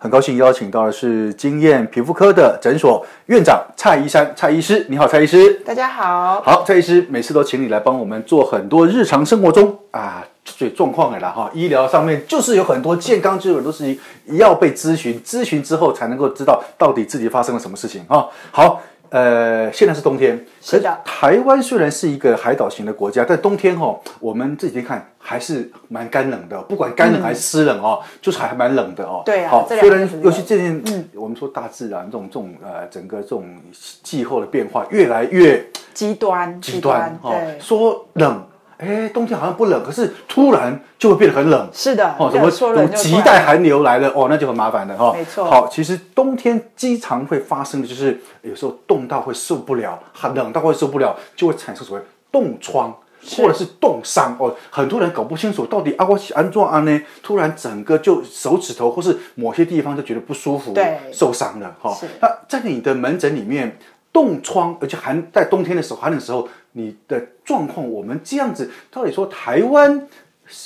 很高兴邀请到的是经验皮肤科的诊所院长蔡医生蔡医师。你好，蔡医师。大家好。好，蔡医师，每次都请你来帮我们做很多日常生活中啊这状况的啦哈。医疗上面就是有很多健康之友都是要被咨询，咨询之后才能够知道到底自己发生了什么事情哈。好。呃，现在是冬天，是的。台湾虽然是一个海岛型的国家，但冬天哦，我们这几天看还是蛮干冷的，不管干冷还是湿冷哦，嗯、就是还蛮冷的哦。对啊。好，虽然尤其最近，嗯，我们说大自然这种这种呃，整个这种气候的变化越来越极端，极端哦，说冷。哎，冬天好像不冷，可是突然就会变得很冷。是的，哦，什么什么极带寒流来了，哦，那就很麻烦了哈、哦。没错。好，其实冬天经常会发生的就是，有时候冻到会受不了，很冷到会受不了，就会产生所谓冻疮或者是冻伤哦。很多人搞不清楚到底啊，我安怎安呢？突然整个就手指头或是某些地方就觉得不舒服，对，受伤了哈、哦。那在你的门诊里面，冻疮，而且寒在冬天的时候，寒冷的时候。你的状况，我们这样子，到底说台湾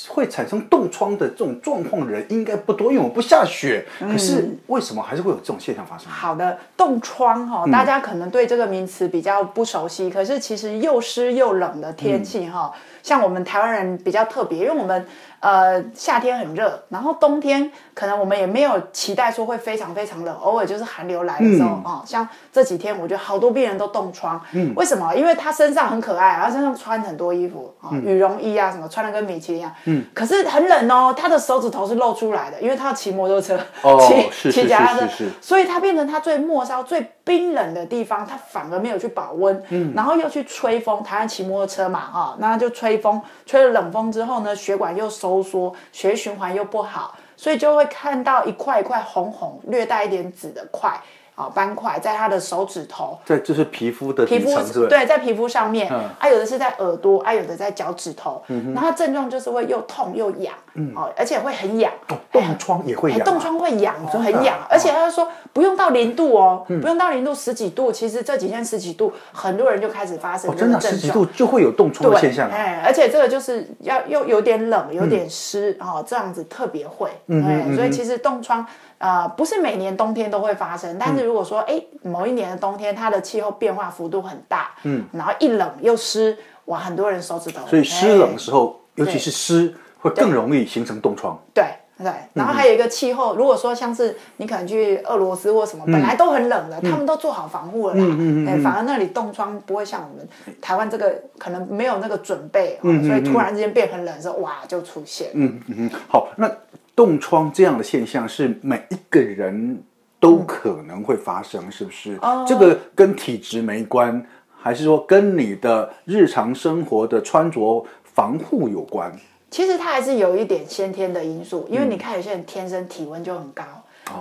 会产生冻疮的这种状况的人应该不多，因为我们不下雪。可是为什么还是会有这种现象发生？好的，冻疮哈，大家可能对这个名词比较不熟悉，嗯、可是其实又湿又冷的天气哈，嗯、像我们台湾人比较特别，因为我们。呃，夏天很热，然后冬天可能我们也没有期待说会非常非常冷，偶尔就是寒流来的时候啊、嗯。哦，像这几天我觉得好多病人都冻疮，嗯，为什么？因为他身上很可爱，他身上穿很多衣服啊，羽绒衣啊什么，穿的跟米奇一样，嗯，可是很冷哦，他的手指头是露出来的，因为他要骑摩托车，哦，骑骑脚踏车，所以他变成他最末梢最冰冷的地方，他反而没有去保温，嗯，然后又去吹风，台湾骑摩托车嘛，哈、哦，那就吹风，吹了冷风之后呢，血管又收。收缩，血液循环又不好，所以就会看到一块一块红红、略带一点紫的块。啊，斑块在他的手指头，对，就是皮肤的皮肤，对，在皮肤上面，啊，有的是在耳朵，啊，有的在脚趾头，然后症状就是会又痛又痒，嗯。哦，而且会很痒，冻疮也会痒，冻疮会痒哦，很痒，而且他就说不用到零度哦，不用到零度，十几度，其实这几天十几度，很多人就开始发生真的十几度就会有冻疮的现象，哎，而且这个就是要又有点冷，有点湿，哦，这样子特别会，嗯，所以其实冻疮。呃，不是每年冬天都会发生，但是如果说，哎、嗯，某一年的冬天，它的气候变化幅度很大，嗯，然后一冷又湿，哇，很多人手指头，所以湿冷的时候，尤其是湿，会更容易形成冻疮。对对，然后还有一个气候，如果说像是你可能去俄罗斯或什么，本来都很冷的，他们都做好防护了啦，嗯嗯反而那里冻疮不会像我们台湾这个可能没有那个准备，所以突然之间变很冷的时候，哇，就出现。嗯嗯嗯，好，那。冻疮这样的现象是每一个人都可能会发生，是不是？哦，这个跟体质没关，还是说跟你的日常生活的穿着防护有关？其实它还是有一点先天的因素，因为你看有些人天生体温就很高，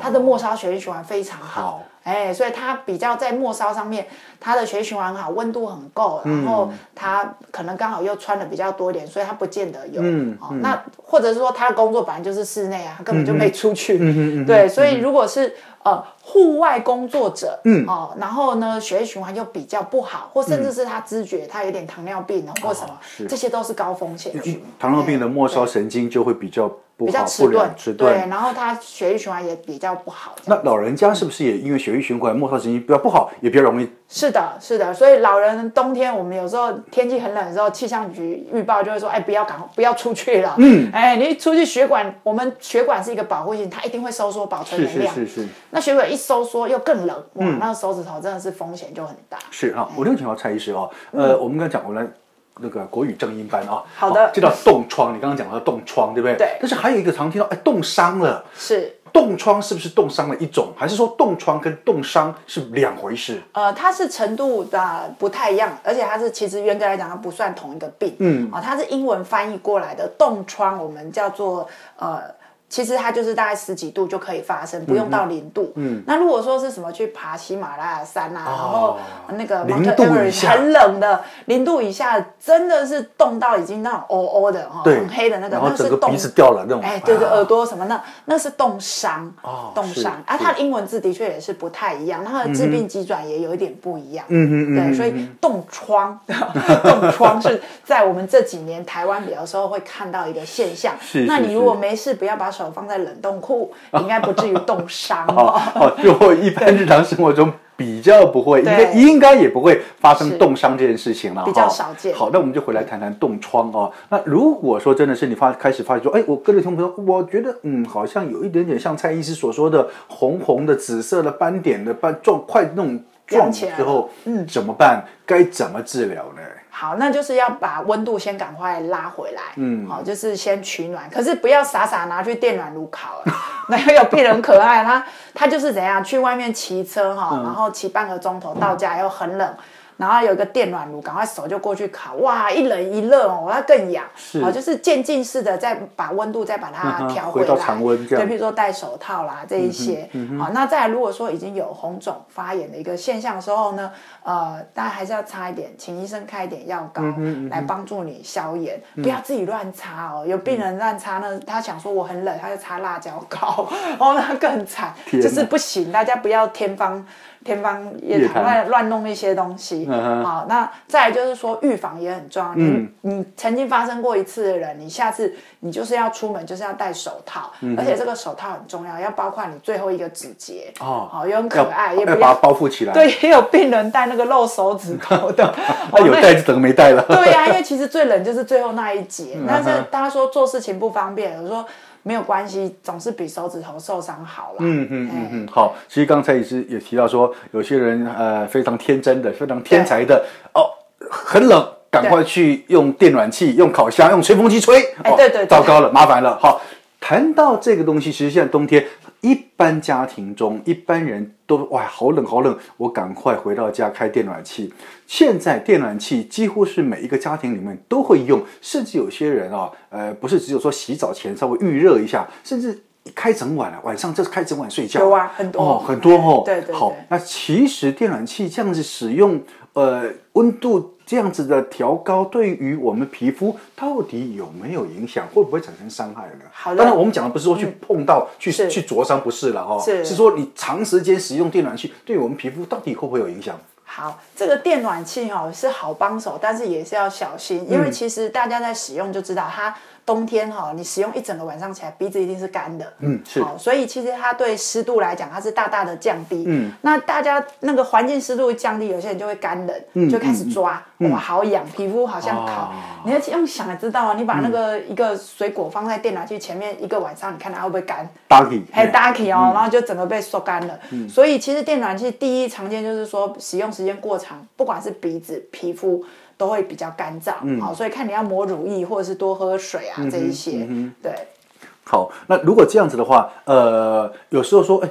他的末梢血液循环非常好。哎，所以他比较在末梢上面，他的血液循环很好，温度很够，然后他可能刚好又穿的比较多一点，所以他不见得有。嗯，哦，那或者是说他的工作本来就是室内啊，他根本就没出去。嗯嗯对，所以如果是呃户外工作者，嗯哦，然后呢血液循环又比较不好，或甚至是他知觉他有点糖尿病或什么，这些都是高风险。糖尿病的末梢神经就会比较。不好比较迟不良钝，迟钝对，然后他血液循环也比较不好。那老人家是不是也因为血液循环、末梢神经比较不好，也比较容易？是的，是的，所以老人冬天我们有时候天气很冷的时候，气象局预报就会说，哎，不要赶，不要出去了。嗯，哎，你一出去血管，我们血管是一个保护性，它一定会收缩保存能量。是是是是。那血管一收缩又更冷，哇，嗯那个手指头真的是风险就很大。是啊，我另外请教蔡医师哦，呃，我们刚才讲，我们来那个国语正音班啊，好的这叫冻疮，你刚刚讲到冻疮，对不对？对但是还有一个常听到，哎，冻伤了。是。冻疮是不是冻伤的一种，还是说冻疮跟冻伤是两回事？呃，它是程度的不太一样，而且它是其实严格来讲，它不算同一个病。嗯，啊、哦，它是英文翻译过来的冻疮，我们叫做呃。其实它就是大概十几度就可以发生，不用到零度。嗯，嗯，那如果说是什么去爬喜马拉雅山啊，哦、然后那个 Mount Everest 很冷的零度以下，真的是冻到已经那种哦哦的哈，很黑的那个，然后整个鼻子冻掉了那种。哎，对对，耳朵什么那那是冻伤。哦，冻伤啊，它的英文字的确也是不太一样，它的致病机转也有一点不一样。嗯嗯对，所以冻疮，冻疮是在我们这几年台湾比较时候会看到一个现象。是。那你如果没事，不要把手。放在冷冻库，应该不至于冻伤哦。哦，就会一般日常生活中比较不会，应该应该也不会发生冻伤这件事情了，比较少见。好，那我们就回来谈谈冻疮哦。那如果说真的是你发开始发现说，哎，我跟着听朋友，我觉得嗯，好像有一点点像蔡医师所说的红红的、紫色的斑点的斑状，快那种状之后，嗯，怎么办？该怎么治疗呢？好，那就是要把温度先赶快拉回来，嗯，好，就是先取暖，可是不要傻傻拿去电暖炉烤了。那有病人可爱，他他就是怎样去外面骑车哈，然后骑半个钟头到家又很冷。然后有一个电暖炉，赶快手就过去烤，哇，一冷一热哦，我要更痒，哦，就是渐进式的再把温度再把它调回来，回到常温这样，对，比如说戴手套啦这一些，好，那再来如果说已经有红肿发炎的一个现象的时候呢，呃，大家还是要擦一点，请医生开一点药膏来帮助你消炎，不要自己乱擦哦，有病人乱擦呢，他想说我很冷，他就擦辣椒膏，哦，那更惨，就是不行，大家不要天方。天方夜谭，乱乱弄一些东西。嗯、好，那再来就是说预防也很重要。嗯、你你曾经发生过一次的人，你下次你就是要出门就是要戴手套，嗯、而且这个手套很重要，要包括你最后一个指节。哦，好，也很可爱，也不要，要把它包覆起来。对，也有病人戴那个露手指头的。哦 有戴就等于没戴了。对呀、啊，因为其实最冷就是最后那一节。嗯、但是大家说做事情不方便，我说。没有关系，总是比手指头受伤好了。嗯嗯嗯嗯，好。其实刚才也是也提到说，有些人呃非常天真的，非常天才的哦，很冷，赶快去用电暖器、用烤箱、用吹风机吹。哎，对对，糟糕了，麻烦了。好，谈到这个东西，其实现在冬天。一般家庭中，一般人都哇，好冷好冷，我赶快回到家开电暖气。现在电暖气几乎是每一个家庭里面都会用，甚至有些人啊，呃，不是只有说洗澡前稍微预热一下，甚至开整晚了，晚上就是开整晚睡觉。有啊，很多哦，很多哦。对对对。好，那其实电暖气这样子使用，呃，温度。这样子的调高对于我们皮肤到底有没有影响？会不会产生伤害呢？好的，当然我们讲的不是说去碰到、嗯、去去灼伤，不是了哈、哦，是是说你长时间使用电暖器，对我们皮肤到底会不会有影响？好，这个电暖器哈、哦、是好帮手，但是也是要小心，因为其实大家在使用就知道它。冬天哈，你使用一整个晚上起来，鼻子一定是干的。嗯，是。好，所以其实它对湿度来讲，它是大大的降低。嗯，那大家那个环境湿度一降低，有些人就会干冷，就开始抓，哇，好痒，皮肤好像烤。你要用想也知道啊，你把那个一个水果放在电暖器前面一个晚上，你看它会不会干？打起，还打起哦，然后就整个被缩干了。嗯，所以其实电暖器第一常见就是说使用时间过长，不管是鼻子、皮肤。都会比较干燥，嗯、好，所以看你要抹乳液或者是多喝水啊，嗯、这一些，嗯、对。好，那如果这样子的话，呃，有时候说，哎，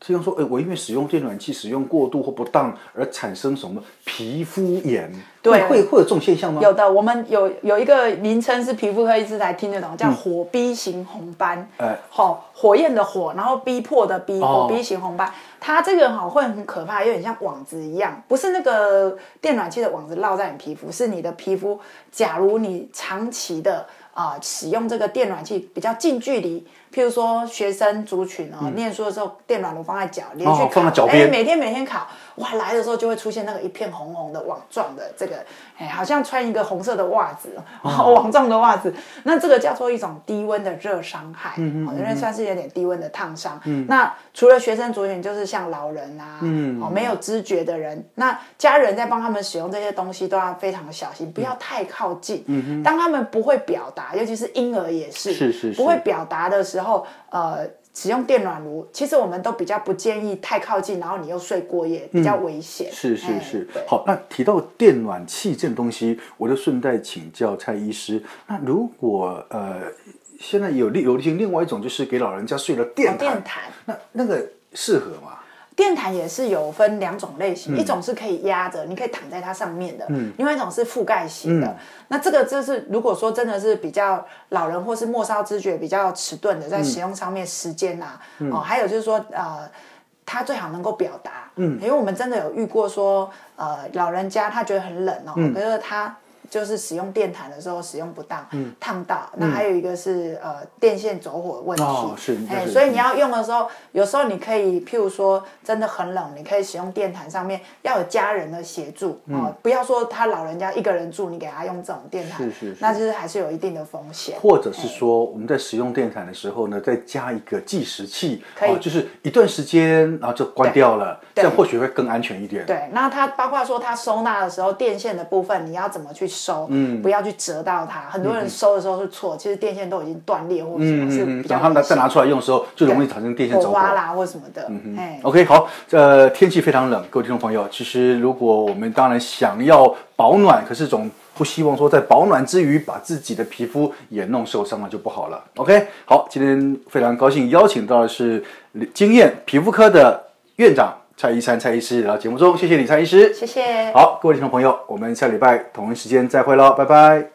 听说，哎，我因为使用电暖器使用过度或不当而产生什么皮肤炎，对，会会有这种现象吗？有的，我们有有一个名称是皮肤科医师才听得懂，叫火逼型红斑，哎、嗯，好，火焰的火，然后逼迫的逼，火逼型红斑。哦它这个哈会很可怕，有点像网子一样，不是那个电暖气的网子绕在你皮肤，是你的皮肤。假如你长期的啊、呃、使用这个电暖器比较近距离，譬如说学生族群哦，念书的时候电暖炉放在脚，连续烤，放在脚边，每天每天烤，哇，来的时候就会出现那个一片红红的网状的这个，哎，好像穿一个红色的袜子，哦。网状的袜子，那这个叫做一种低温的热伤害，嗯嗯，因为算是有点低温的烫伤。嗯，那除了学生族群，就是像老人啊，嗯，哦，没有知觉的人，那家人在帮他们使用这些东西都要非常小心，不要太靠近。嗯哼，当他们不会表达，尤其是婴儿也是，是是是，不会表达的时候，呃。使用电暖炉，其实我们都比较不建议太靠近，然后你又睡过夜，比较危险。嗯、是是是。好，那提到电暖器这种东西，我就顺带请教蔡医师。那如果呃，现在有流行另外一种，就是给老人家睡了电毯，哦、电毯那那个适合吗？电毯也是有分两种类型，嗯、一种是可以压着，你可以躺在它上面的；嗯、另外一种是覆盖型的。嗯、那这个就是如果说真的是比较老人或是末梢知觉比较迟钝的，在使用上面时间啊，嗯、哦，还有就是说呃，他最好能够表达，嗯，因为我们真的有遇过说呃，老人家他觉得很冷哦，嗯、可是他。就是使用电毯的时候使用不当，嗯，烫到。那还有一个是呃电线走火问题，哦，是，哎，所以你要用的时候，有时候你可以，譬如说真的很冷，你可以使用电毯上面要有家人的协助啊，不要说他老人家一个人住，你给他用这种电毯，是是，那就是还是有一定的风险。或者是说我们在使用电毯的时候呢，再加一个计时器，可以，就是一段时间然后就关掉了，这样或许会更安全一点。对，那它包括说它收纳的时候电线的部分，你要怎么去？收，嗯，不要去折到它。很多人收的时候是错，其实电线都已经断裂或者什么是比较。等他们再拿出来用的时候，就容易产生电线走火啦或什么的。嗯哼，OK，好，呃，天气非常冷，各位听众朋友，其实如果我们当然想要保暖，可是总不希望说在保暖之余把自己的皮肤也弄受伤了就不好了。OK，好，今天非常高兴邀请到的是经验皮肤科的院长。蔡一山，蔡医师来到节目中，谢谢你，蔡医师，谢谢。好，各位听众朋友，我们下礼拜同一时间再会喽，拜拜。